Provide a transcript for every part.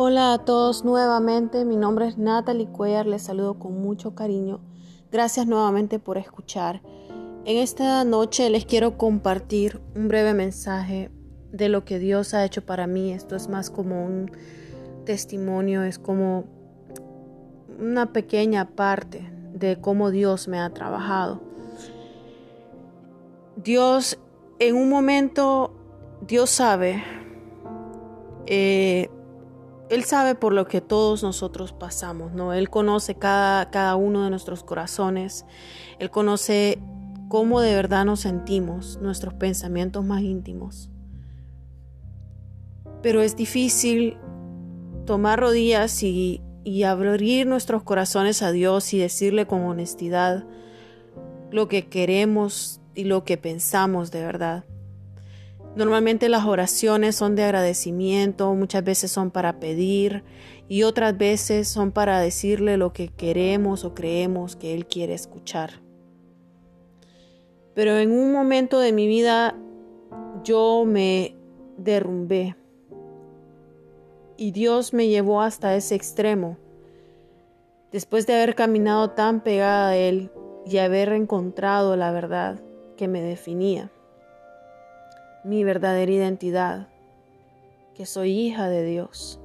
Hola a todos nuevamente, mi nombre es Natalie Cuellar, les saludo con mucho cariño. Gracias nuevamente por escuchar. En esta noche les quiero compartir un breve mensaje de lo que Dios ha hecho para mí. Esto es más como un testimonio, es como una pequeña parte de cómo Dios me ha trabajado. Dios, en un momento, Dios sabe eh, él sabe por lo que todos nosotros pasamos, ¿no? Él conoce cada, cada uno de nuestros corazones. Él conoce cómo de verdad nos sentimos, nuestros pensamientos más íntimos. Pero es difícil tomar rodillas y, y abrir nuestros corazones a Dios y decirle con honestidad lo que queremos y lo que pensamos de verdad. Normalmente las oraciones son de agradecimiento, muchas veces son para pedir y otras veces son para decirle lo que queremos o creemos que Él quiere escuchar. Pero en un momento de mi vida yo me derrumbé y Dios me llevó hasta ese extremo. Después de haber caminado tan pegada a Él y haber encontrado la verdad que me definía mi verdadera identidad, que soy hija de Dios.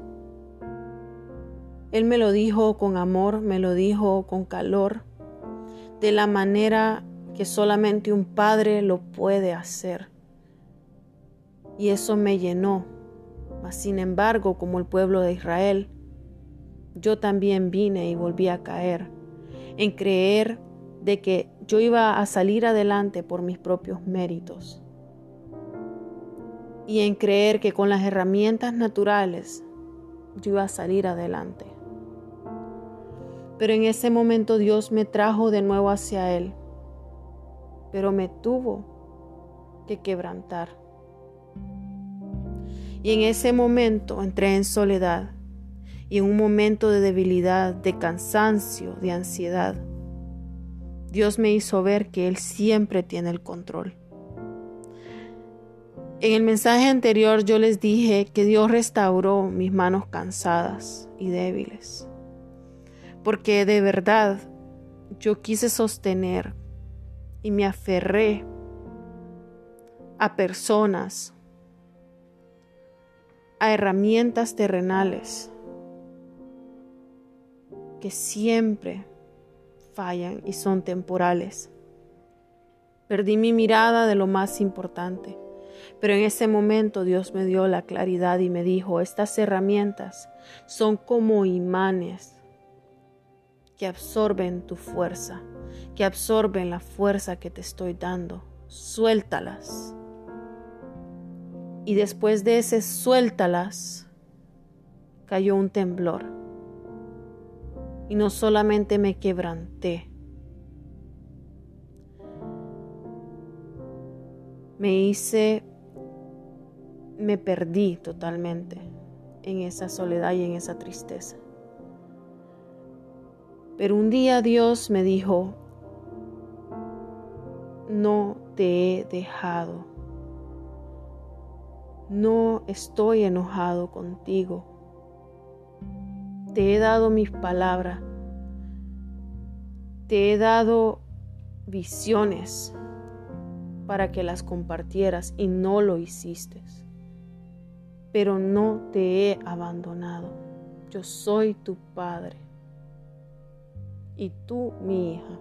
Él me lo dijo con amor, me lo dijo con calor, de la manera que solamente un padre lo puede hacer. Y eso me llenó. Mas sin embargo, como el pueblo de Israel, yo también vine y volví a caer en creer de que yo iba a salir adelante por mis propios méritos y en creer que con las herramientas naturales yo iba a salir adelante. Pero en ese momento Dios me trajo de nuevo hacia Él, pero me tuvo que quebrantar. Y en ese momento entré en soledad y en un momento de debilidad, de cansancio, de ansiedad. Dios me hizo ver que Él siempre tiene el control. En el mensaje anterior yo les dije que Dios restauró mis manos cansadas y débiles, porque de verdad yo quise sostener y me aferré a personas, a herramientas terrenales que siempre fallan y son temporales. Perdí mi mirada de lo más importante pero en ese momento Dios me dio la claridad y me dijo, estas herramientas son como imanes que absorben tu fuerza, que absorben la fuerza que te estoy dando. Suéltalas. Y después de ese suéltalas, cayó un temblor. Y no solamente me quebranté, me hice me perdí totalmente en esa soledad y en esa tristeza. Pero un día Dios me dijo, no te he dejado, no estoy enojado contigo, te he dado mis palabras, te he dado visiones para que las compartieras y no lo hiciste pero no te he abandonado. Yo soy tu Padre y tú mi hija.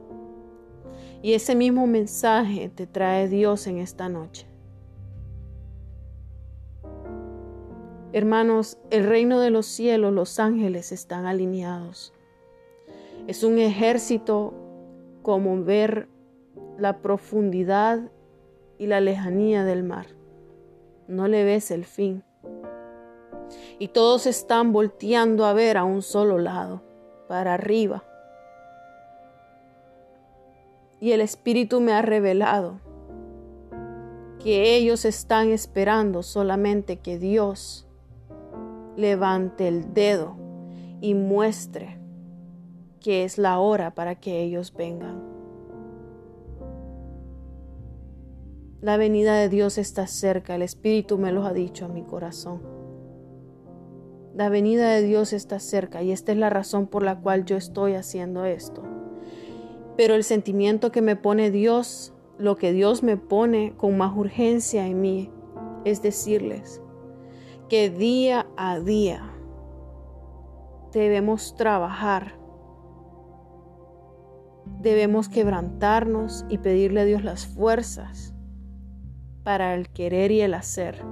Y ese mismo mensaje te trae Dios en esta noche. Hermanos, el reino de los cielos, los ángeles están alineados. Es un ejército como ver la profundidad y la lejanía del mar. No le ves el fin y todos están volteando a ver a un solo lado, para arriba. Y el Espíritu me ha revelado que ellos están esperando solamente que Dios levante el dedo y muestre que es la hora para que ellos vengan. La venida de Dios está cerca, el Espíritu me lo ha dicho a mi corazón. La venida de Dios está cerca y esta es la razón por la cual yo estoy haciendo esto. Pero el sentimiento que me pone Dios, lo que Dios me pone con más urgencia en mí, es decirles que día a día debemos trabajar, debemos quebrantarnos y pedirle a Dios las fuerzas para el querer y el hacer.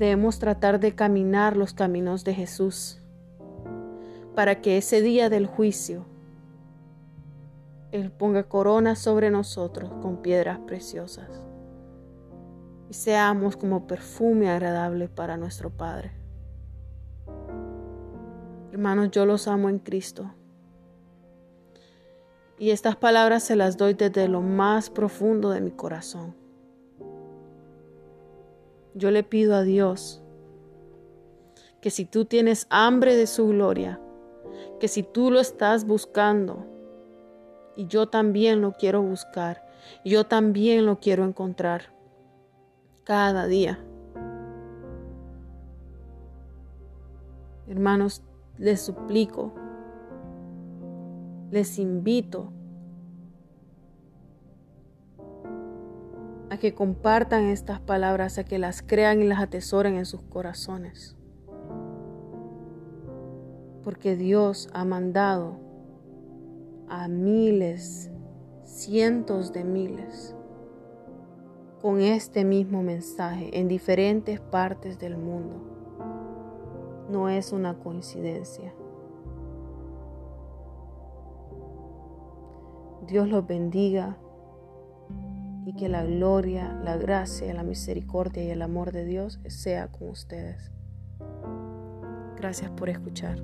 Debemos tratar de caminar los caminos de Jesús para que ese día del juicio Él ponga corona sobre nosotros con piedras preciosas y seamos como perfume agradable para nuestro Padre. Hermanos, yo los amo en Cristo. Y estas palabras se las doy desde lo más profundo de mi corazón. Yo le pido a Dios que si tú tienes hambre de su gloria, que si tú lo estás buscando, y yo también lo quiero buscar, y yo también lo quiero encontrar cada día. Hermanos, les suplico, les invito a que compartan estas palabras, a que las crean y las atesoren en sus corazones. Porque Dios ha mandado a miles, cientos de miles, con este mismo mensaje en diferentes partes del mundo. No es una coincidencia. Dios los bendiga y que la gloria, la gracia, la misericordia y el amor de Dios sea con ustedes. Gracias por escuchar.